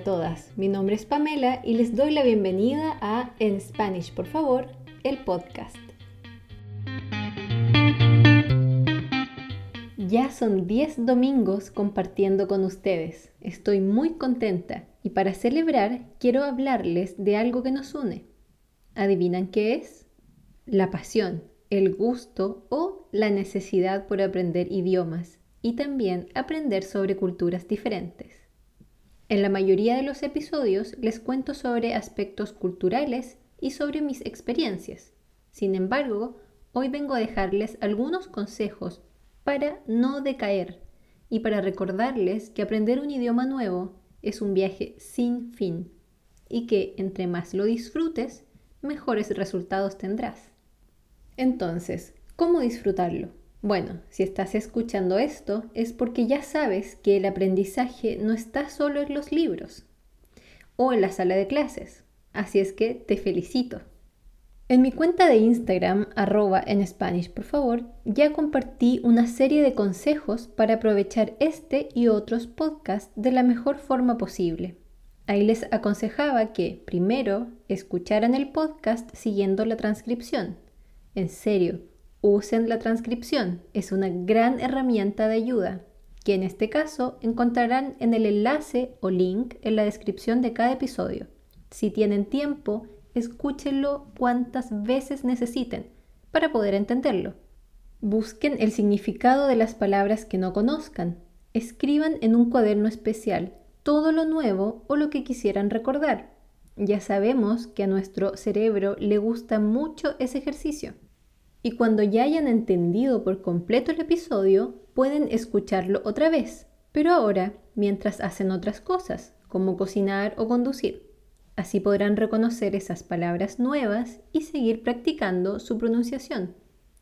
todas. Mi nombre es Pamela y les doy la bienvenida a En Spanish, por favor, el podcast. Ya son 10 domingos compartiendo con ustedes. Estoy muy contenta y para celebrar quiero hablarles de algo que nos une. ¿Adivinan qué es? La pasión, el gusto o la necesidad por aprender idiomas y también aprender sobre culturas diferentes. En la mayoría de los episodios les cuento sobre aspectos culturales y sobre mis experiencias. Sin embargo, hoy vengo a dejarles algunos consejos para no decaer y para recordarles que aprender un idioma nuevo es un viaje sin fin y que entre más lo disfrutes, mejores resultados tendrás. Entonces, ¿cómo disfrutarlo? Bueno, si estás escuchando esto es porque ya sabes que el aprendizaje no está solo en los libros o en la sala de clases, así es que te felicito. En mi cuenta de Instagram, arroba en Spanish, por favor, ya compartí una serie de consejos para aprovechar este y otros podcasts de la mejor forma posible. Ahí les aconsejaba que, primero, escucharan el podcast siguiendo la transcripción. En serio, usen la transcripción, es una gran herramienta de ayuda, que en este caso encontrarán en el enlace o link en la descripción de cada episodio. Si tienen tiempo, escúchenlo cuantas veces necesiten para poder entenderlo. Busquen el significado de las palabras que no conozcan. Escriban en un cuaderno especial todo lo nuevo o lo que quisieran recordar. Ya sabemos que a nuestro cerebro le gusta mucho ese ejercicio. Y cuando ya hayan entendido por completo el episodio, pueden escucharlo otra vez, pero ahora mientras hacen otras cosas, como cocinar o conducir. Así podrán reconocer esas palabras nuevas y seguir practicando su pronunciación.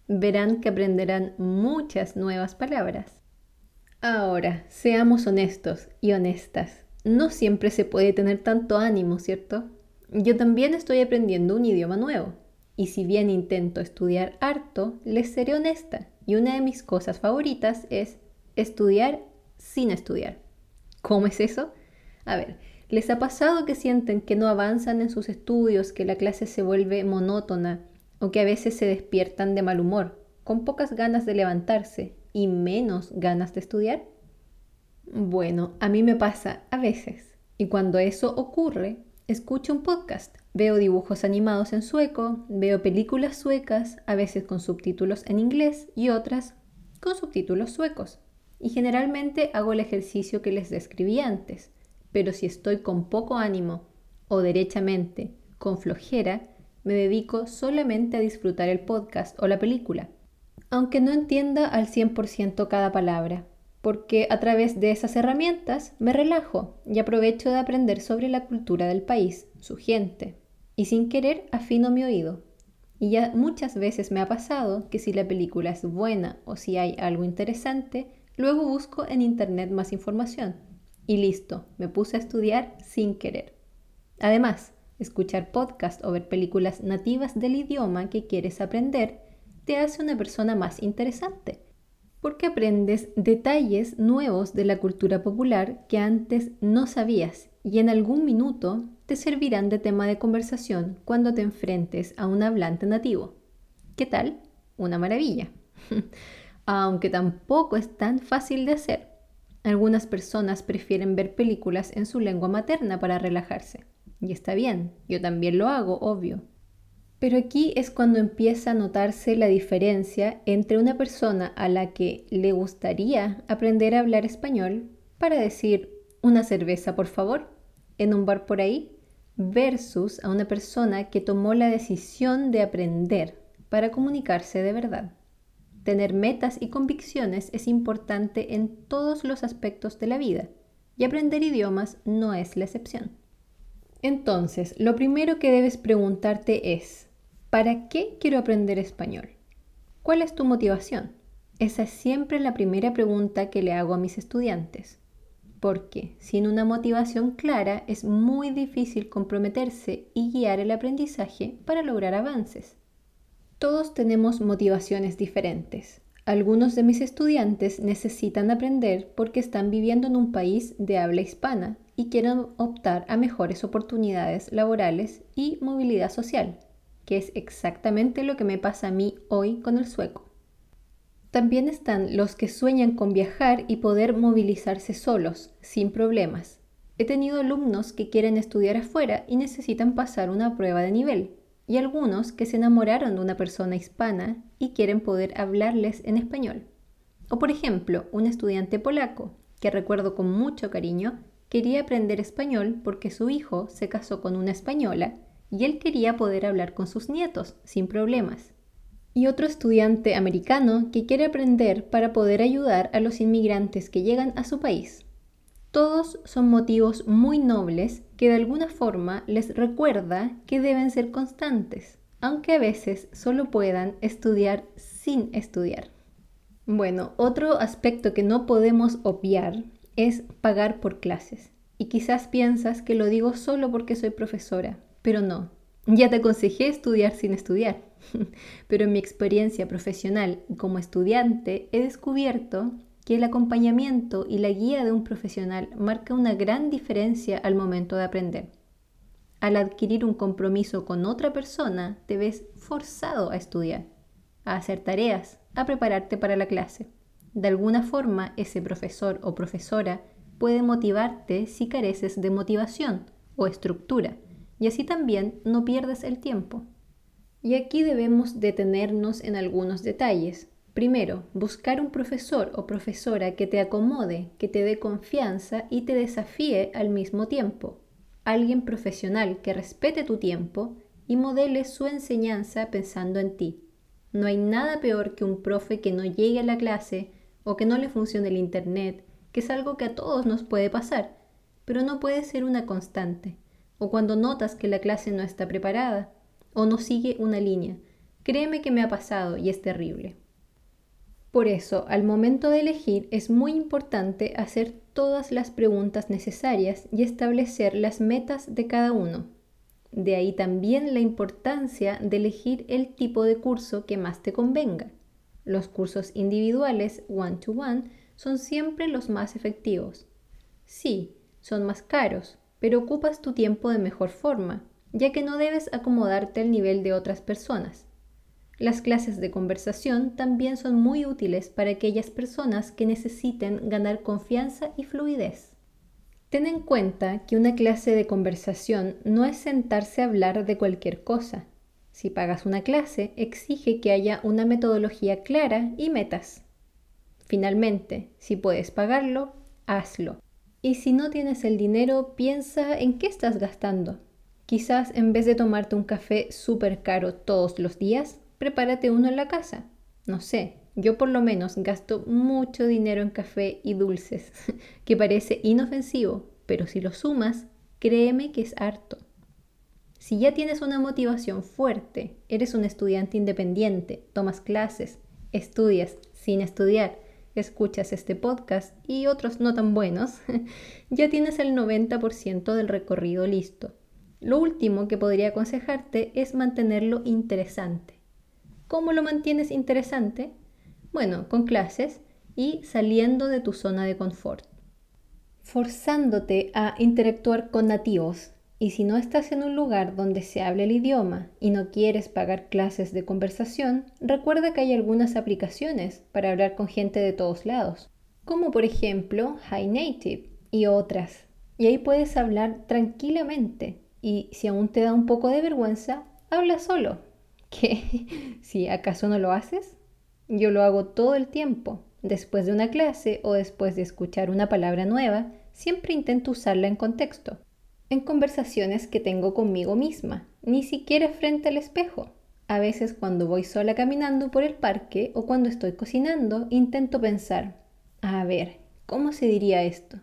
Verán que aprenderán muchas nuevas palabras. Ahora, seamos honestos y honestas. No siempre se puede tener tanto ánimo, ¿cierto? Yo también estoy aprendiendo un idioma nuevo. Y si bien intento estudiar harto, les seré honesta. Y una de mis cosas favoritas es estudiar sin estudiar. ¿Cómo es eso? A ver, ¿Les ha pasado que sienten que no avanzan en sus estudios, que la clase se vuelve monótona o que a veces se despiertan de mal humor, con pocas ganas de levantarse y menos ganas de estudiar? Bueno, a mí me pasa a veces. Y cuando eso ocurre, escucho un podcast, veo dibujos animados en sueco, veo películas suecas, a veces con subtítulos en inglés y otras con subtítulos suecos. Y generalmente hago el ejercicio que les describí antes. Pero si estoy con poco ánimo o derechamente con flojera, me dedico solamente a disfrutar el podcast o la película, aunque no entienda al 100% cada palabra, porque a través de esas herramientas me relajo y aprovecho de aprender sobre la cultura del país, su gente, y sin querer afino mi oído. Y ya muchas veces me ha pasado que si la película es buena o si hay algo interesante, luego busco en internet más información y listo, me puse a estudiar sin querer. Además, escuchar podcast o ver películas nativas del idioma que quieres aprender te hace una persona más interesante, porque aprendes detalles nuevos de la cultura popular que antes no sabías y en algún minuto te servirán de tema de conversación cuando te enfrentes a un hablante nativo. ¿Qué tal? Una maravilla. Aunque tampoco es tan fácil de hacer. Algunas personas prefieren ver películas en su lengua materna para relajarse. Y está bien, yo también lo hago, obvio. Pero aquí es cuando empieza a notarse la diferencia entre una persona a la que le gustaría aprender a hablar español para decir una cerveza, por favor, en un bar por ahí, versus a una persona que tomó la decisión de aprender para comunicarse de verdad. Tener metas y convicciones es importante en todos los aspectos de la vida y aprender idiomas no es la excepción. Entonces, lo primero que debes preguntarte es, ¿para qué quiero aprender español? ¿Cuál es tu motivación? Esa es siempre la primera pregunta que le hago a mis estudiantes, porque sin una motivación clara es muy difícil comprometerse y guiar el aprendizaje para lograr avances. Todos tenemos motivaciones diferentes. Algunos de mis estudiantes necesitan aprender porque están viviendo en un país de habla hispana y quieren optar a mejores oportunidades laborales y movilidad social, que es exactamente lo que me pasa a mí hoy con el sueco. También están los que sueñan con viajar y poder movilizarse solos, sin problemas. He tenido alumnos que quieren estudiar afuera y necesitan pasar una prueba de nivel, y algunos que se enamoraron de una persona hispana y quieren poder hablarles en español. O por ejemplo, un estudiante polaco, que recuerdo con mucho cariño, quería aprender español porque su hijo se casó con una española y él quería poder hablar con sus nietos sin problemas. Y otro estudiante americano que quiere aprender para poder ayudar a los inmigrantes que llegan a su país. Todos son motivos muy nobles que de alguna forma les recuerda que deben ser constantes, aunque a veces solo puedan estudiar sin estudiar. Bueno, otro aspecto que no podemos obviar es pagar por clases. Y quizás piensas que lo digo solo porque soy profesora, pero no. Ya te aconsejé estudiar sin estudiar, pero en mi experiencia profesional como estudiante he descubierto que el acompañamiento y la guía de un profesional marca una gran diferencia al momento de aprender. Al adquirir un compromiso con otra persona, te ves forzado a estudiar, a hacer tareas, a prepararte para la clase. De alguna forma, ese profesor o profesora puede motivarte si careces de motivación o estructura, y así también no pierdes el tiempo. Y aquí debemos detenernos en algunos detalles, Primero, buscar un profesor o profesora que te acomode, que te dé confianza y te desafíe al mismo tiempo. Alguien profesional que respete tu tiempo y modele su enseñanza pensando en ti. No hay nada peor que un profe que no llegue a la clase o que no le funcione el Internet, que es algo que a todos nos puede pasar, pero no puede ser una constante. O cuando notas que la clase no está preparada o no sigue una línea. Créeme que me ha pasado y es terrible. Por eso, al momento de elegir es muy importante hacer todas las preguntas necesarias y establecer las metas de cada uno. De ahí también la importancia de elegir el tipo de curso que más te convenga. Los cursos individuales one-to-one son siempre los más efectivos. Sí, son más caros, pero ocupas tu tiempo de mejor forma, ya que no debes acomodarte al nivel de otras personas. Las clases de conversación también son muy útiles para aquellas personas que necesiten ganar confianza y fluidez. Ten en cuenta que una clase de conversación no es sentarse a hablar de cualquier cosa. Si pagas una clase, exige que haya una metodología clara y metas. Finalmente, si puedes pagarlo, hazlo. Y si no tienes el dinero, piensa en qué estás gastando. Quizás en vez de tomarte un café súper caro todos los días, prepárate uno en la casa. No sé, yo por lo menos gasto mucho dinero en café y dulces, que parece inofensivo, pero si lo sumas, créeme que es harto. Si ya tienes una motivación fuerte, eres un estudiante independiente, tomas clases, estudias sin estudiar, escuchas este podcast y otros no tan buenos, ya tienes el 90% del recorrido listo. Lo último que podría aconsejarte es mantenerlo interesante. ¿Cómo lo mantienes interesante? Bueno, con clases y saliendo de tu zona de confort. Forzándote a interactuar con nativos. Y si no estás en un lugar donde se hable el idioma y no quieres pagar clases de conversación, recuerda que hay algunas aplicaciones para hablar con gente de todos lados, como por ejemplo High Native y otras. Y ahí puedes hablar tranquilamente y si aún te da un poco de vergüenza, habla solo, ¿Qué? si acaso no lo haces? Yo lo hago todo el tiempo. Después de una clase o después de escuchar una palabra nueva, siempre intento usarla en contexto. En conversaciones que tengo conmigo misma, ni siquiera frente al espejo. A veces cuando voy sola caminando por el parque o cuando estoy cocinando, intento pensar, a ver, ¿cómo se diría esto?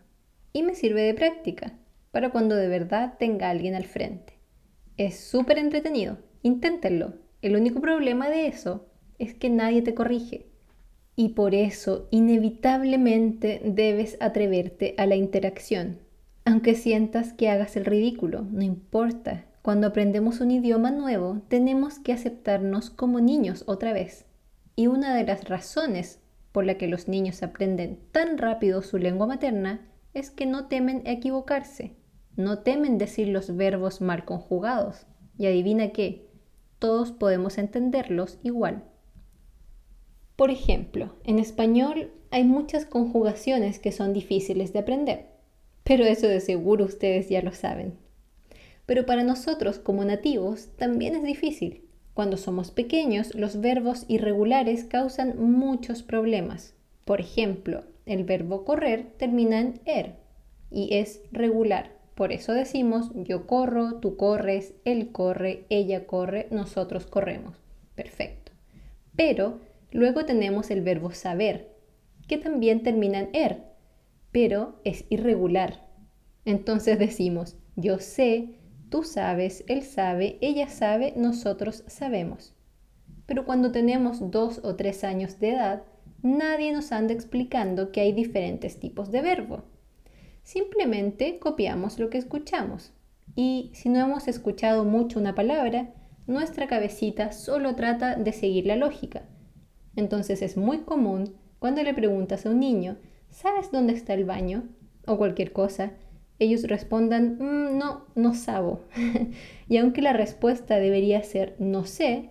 Y me sirve de práctica, para cuando de verdad tenga alguien al frente. Es súper entretenido, inténtenlo. El único problema de eso es que nadie te corrige. Y por eso inevitablemente debes atreverte a la interacción. Aunque sientas que hagas el ridículo, no importa. Cuando aprendemos un idioma nuevo, tenemos que aceptarnos como niños otra vez. Y una de las razones por la que los niños aprenden tan rápido su lengua materna es que no temen equivocarse, no temen decir los verbos mal conjugados. Y adivina qué, todos podemos entenderlos igual. Por ejemplo, en español hay muchas conjugaciones que son difíciles de aprender, pero eso de seguro ustedes ya lo saben. Pero para nosotros como nativos también es difícil. Cuando somos pequeños, los verbos irregulares causan muchos problemas. Por ejemplo, el verbo correr termina en er y es regular. Por eso decimos yo corro, tú corres, él corre, ella corre, nosotros corremos. Perfecto. Pero luego tenemos el verbo saber, que también termina en er, pero es irregular. Entonces decimos yo sé, tú sabes, él sabe, ella sabe, nosotros sabemos. Pero cuando tenemos dos o tres años de edad, nadie nos anda explicando que hay diferentes tipos de verbo. Simplemente copiamos lo que escuchamos. Y si no hemos escuchado mucho una palabra, nuestra cabecita solo trata de seguir la lógica. Entonces es muy común cuando le preguntas a un niño, ¿sabes dónde está el baño? o cualquier cosa, ellos respondan, mm, no, no sabo. y aunque la respuesta debería ser no sé,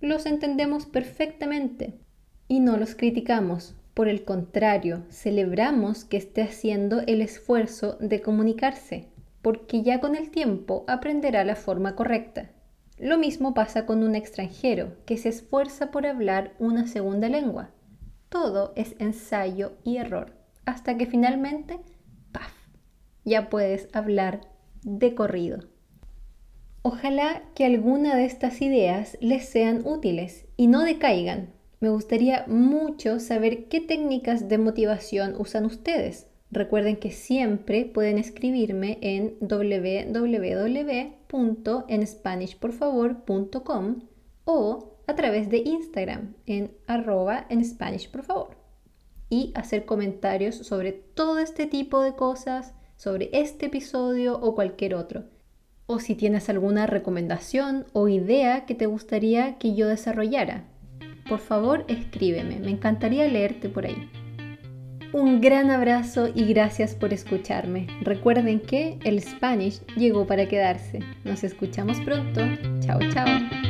los entendemos perfectamente y no los criticamos por el contrario, celebramos que esté haciendo el esfuerzo de comunicarse, porque ya con el tiempo aprenderá la forma correcta. Lo mismo pasa con un extranjero que se esfuerza por hablar una segunda lengua. Todo es ensayo y error, hasta que finalmente, ¡paf!, ya puedes hablar de corrido. Ojalá que alguna de estas ideas les sean útiles y no decaigan, me gustaría mucho saber qué técnicas de motivación usan ustedes. Recuerden que siempre pueden escribirme en www.enspanishporfavor.com o a través de Instagram en arroba en Spanish por favor y hacer comentarios sobre todo este tipo de cosas, sobre este episodio o cualquier otro. O si tienes alguna recomendación o idea que te gustaría que yo desarrollara, por favor escríbeme, me encantaría leerte por ahí. Un gran abrazo y gracias por escucharme. Recuerden que el Spanish llegó para quedarse. Nos escuchamos pronto. Chao, chao.